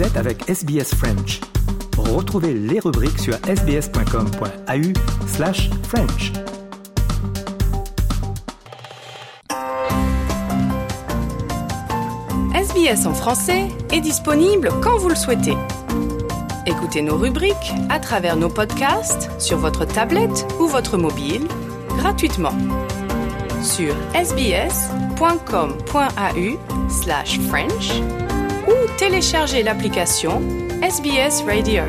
Vous êtes avec SBS French. Retrouvez les rubriques sur sbs.com.au slash French. SBS en français est disponible quand vous le souhaitez. Écoutez nos rubriques à travers nos podcasts sur votre tablette ou votre mobile gratuitement sur sbs.com.au slash French ou téléchargez l'application SBS Radio.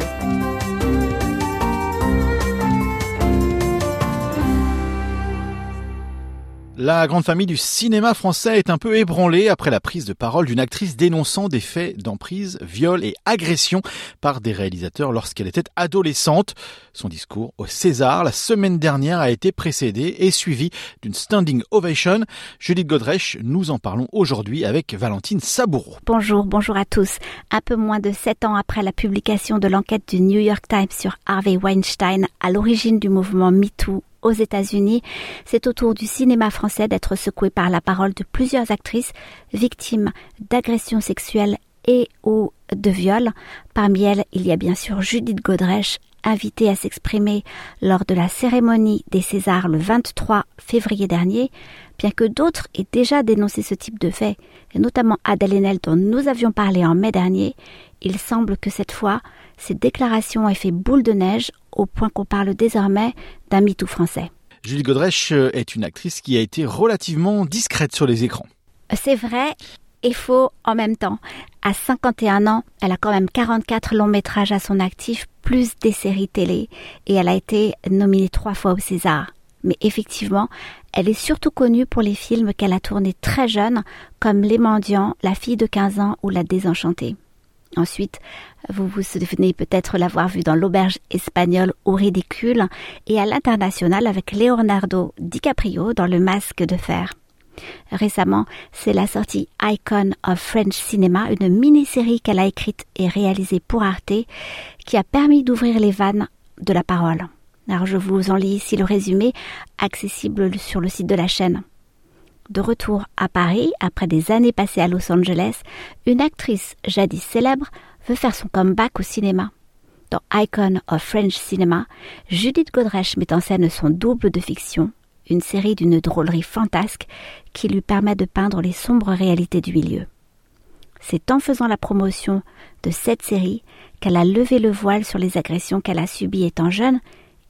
La grande famille du cinéma français est un peu ébranlée après la prise de parole d'une actrice dénonçant des faits d'emprise, viol et agression par des réalisateurs lorsqu'elle était adolescente. Son discours au César la semaine dernière a été précédé et suivi d'une standing ovation. Judith Godrèche, nous en parlons aujourd'hui avec Valentine Saboureau. Bonjour, bonjour à tous. Un peu moins de sept ans après la publication de l'enquête du New York Times sur Harvey Weinstein à l'origine du mouvement MeToo aux États-Unis, c'est au tour du cinéma français d'être secoué par la parole de plusieurs actrices victimes d'agressions sexuelles et ou de viols. Parmi elles, il y a bien sûr Judith Godrèche, invitée à s'exprimer lors de la cérémonie des Césars le 23 février dernier, bien que d'autres aient déjà dénoncé ce type de fait, et notamment Adèle Haenel dont nous avions parlé en mai dernier, il semble que cette fois, ces déclarations aient fait boule de neige au point qu'on parle désormais d'un MeToo français. Julie Godrèche est une actrice qui a été relativement discrète sur les écrans. C'est vrai et faux en même temps. À 51 ans, elle a quand même 44 longs métrages à son actif, plus des séries télé, et elle a été nominée trois fois au César. Mais effectivement, elle est surtout connue pour les films qu'elle a tournés très jeune, comme Les Mendiants, La fille de 15 ans ou La désenchantée. Ensuite, vous vous souvenez peut-être l'avoir vue dans l'auberge espagnole au ridicule et à l'international avec Leonardo DiCaprio dans Le Masque de fer. Récemment, c'est la sortie Icon of French Cinema, une mini-série qu'elle a écrite et réalisée pour Arte, qui a permis d'ouvrir les vannes de la parole. Alors je vous en lis ici le résumé, accessible sur le site de la chaîne. De retour à Paris, après des années passées à Los Angeles, une actrice jadis célèbre veut faire son comeback au cinéma. Dans Icon of French Cinema, Judith Godrèche met en scène son double de fiction, une série d'une drôlerie fantasque qui lui permet de peindre les sombres réalités du milieu. C'est en faisant la promotion de cette série qu'elle a levé le voile sur les agressions qu'elle a subies étant jeune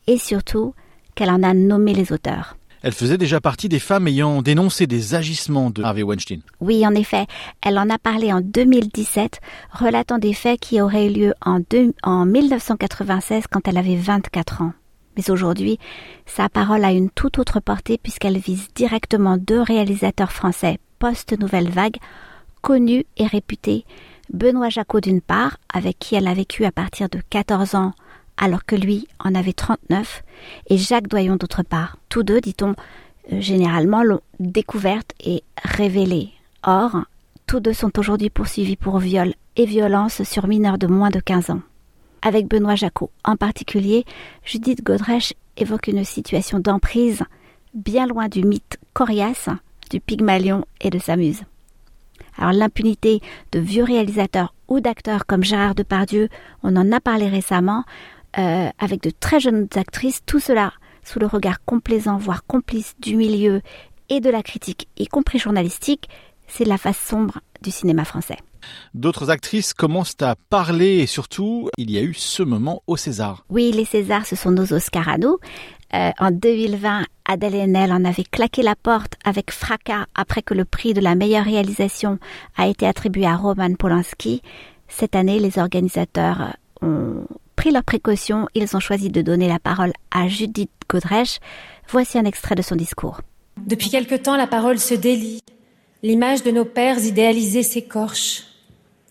et surtout qu'elle en a nommé les auteurs. Elle faisait déjà partie des femmes ayant dénoncé des agissements de Harvey Weinstein. Oui, en effet, elle en a parlé en 2017, relatant des faits qui auraient eu lieu en, en 1996 quand elle avait 24 ans. Mais aujourd'hui, sa parole a une toute autre portée puisqu'elle vise directement deux réalisateurs français post-nouvelle vague, connus et réputés, Benoît Jacot d'une part, avec qui elle a vécu à partir de 14 ans alors que lui en avait 39, et Jacques Doyon d'autre part. Tous deux, dit-on, euh, généralement l'ont découverte et révélée. Or, tous deux sont aujourd'hui poursuivis pour viol et violence sur mineurs de moins de 15 ans. Avec Benoît Jacot en particulier, Judith Godrèche évoque une situation d'emprise bien loin du mythe coriace du Pygmalion et de sa muse. Alors l'impunité de vieux réalisateurs ou d'acteurs comme Gérard Depardieu, on en a parlé récemment, euh, avec de très jeunes actrices, tout cela sous le regard complaisant, voire complice du milieu et de la critique, y compris journalistique, c'est la face sombre du cinéma français. D'autres actrices commencent à parler et surtout, il y a eu ce moment au César. Oui, les Césars, ce sont nos Oscars à nous. Euh, en 2020, Adèle Haenel en avait claqué la porte avec fracas après que le prix de la meilleure réalisation a été attribué à Roman Polanski. Cette année, les organisateurs ont pris leurs précautions, ils ont choisi de donner la parole à Judith Godrèche. Voici un extrait de son discours. Depuis quelque temps, la parole se délie. L'image de nos pères idéalisés s'écorche.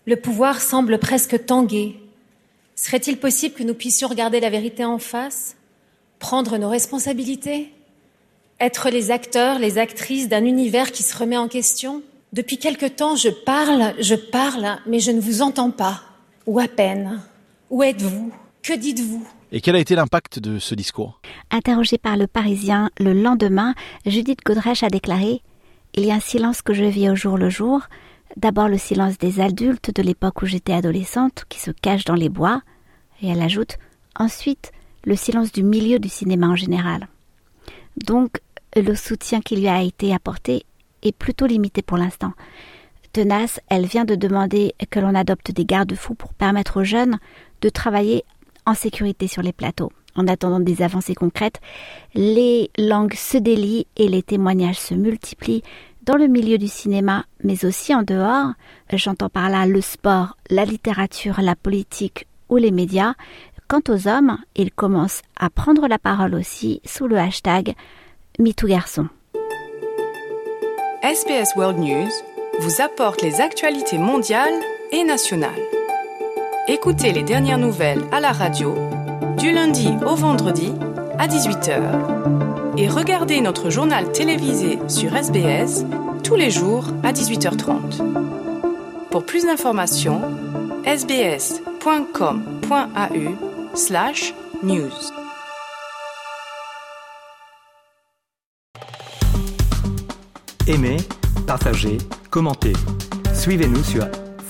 Le pouvoir semble presque tanguer. Serait-il possible que nous puissions regarder la vérité en face, prendre nos responsabilités, être les acteurs, les actrices d'un univers qui se remet en question? Depuis quelque temps, je parle, je parle, mais je ne vous entends pas, ou à peine. Où êtes-vous? Que dites-vous? Et quel a été l'impact de ce discours? Interrogée par le Parisien le lendemain, Judith Godrèche a déclaré Il y a un silence que je vis au jour le jour. D'abord le silence des adultes de l'époque où j'étais adolescente qui se cachent dans les bois, et elle ajoute ensuite le silence du milieu du cinéma en général. Donc le soutien qui lui a été apporté est plutôt limité pour l'instant. Tenace, elle vient de demander que l'on adopte des garde-fous pour permettre aux jeunes de travailler en sécurité sur les plateaux. En attendant des avancées concrètes, les langues se délient et les témoignages se multiplient dans le milieu du cinéma, mais aussi en dehors. J'entends par là le sport, la littérature, la politique ou les médias. Quant aux hommes, ils commencent à prendre la parole aussi sous le hashtag MeTooGarçon. SBS World News vous apporte les actualités mondiales et nationales. Écoutez les dernières nouvelles à la radio du lundi au vendredi à 18h et regardez notre journal télévisé sur SBS tous les jours à 18h30. Pour plus d'informations, sbs.com.au slash news. Aimez, partagez, commentez. Suivez-nous sur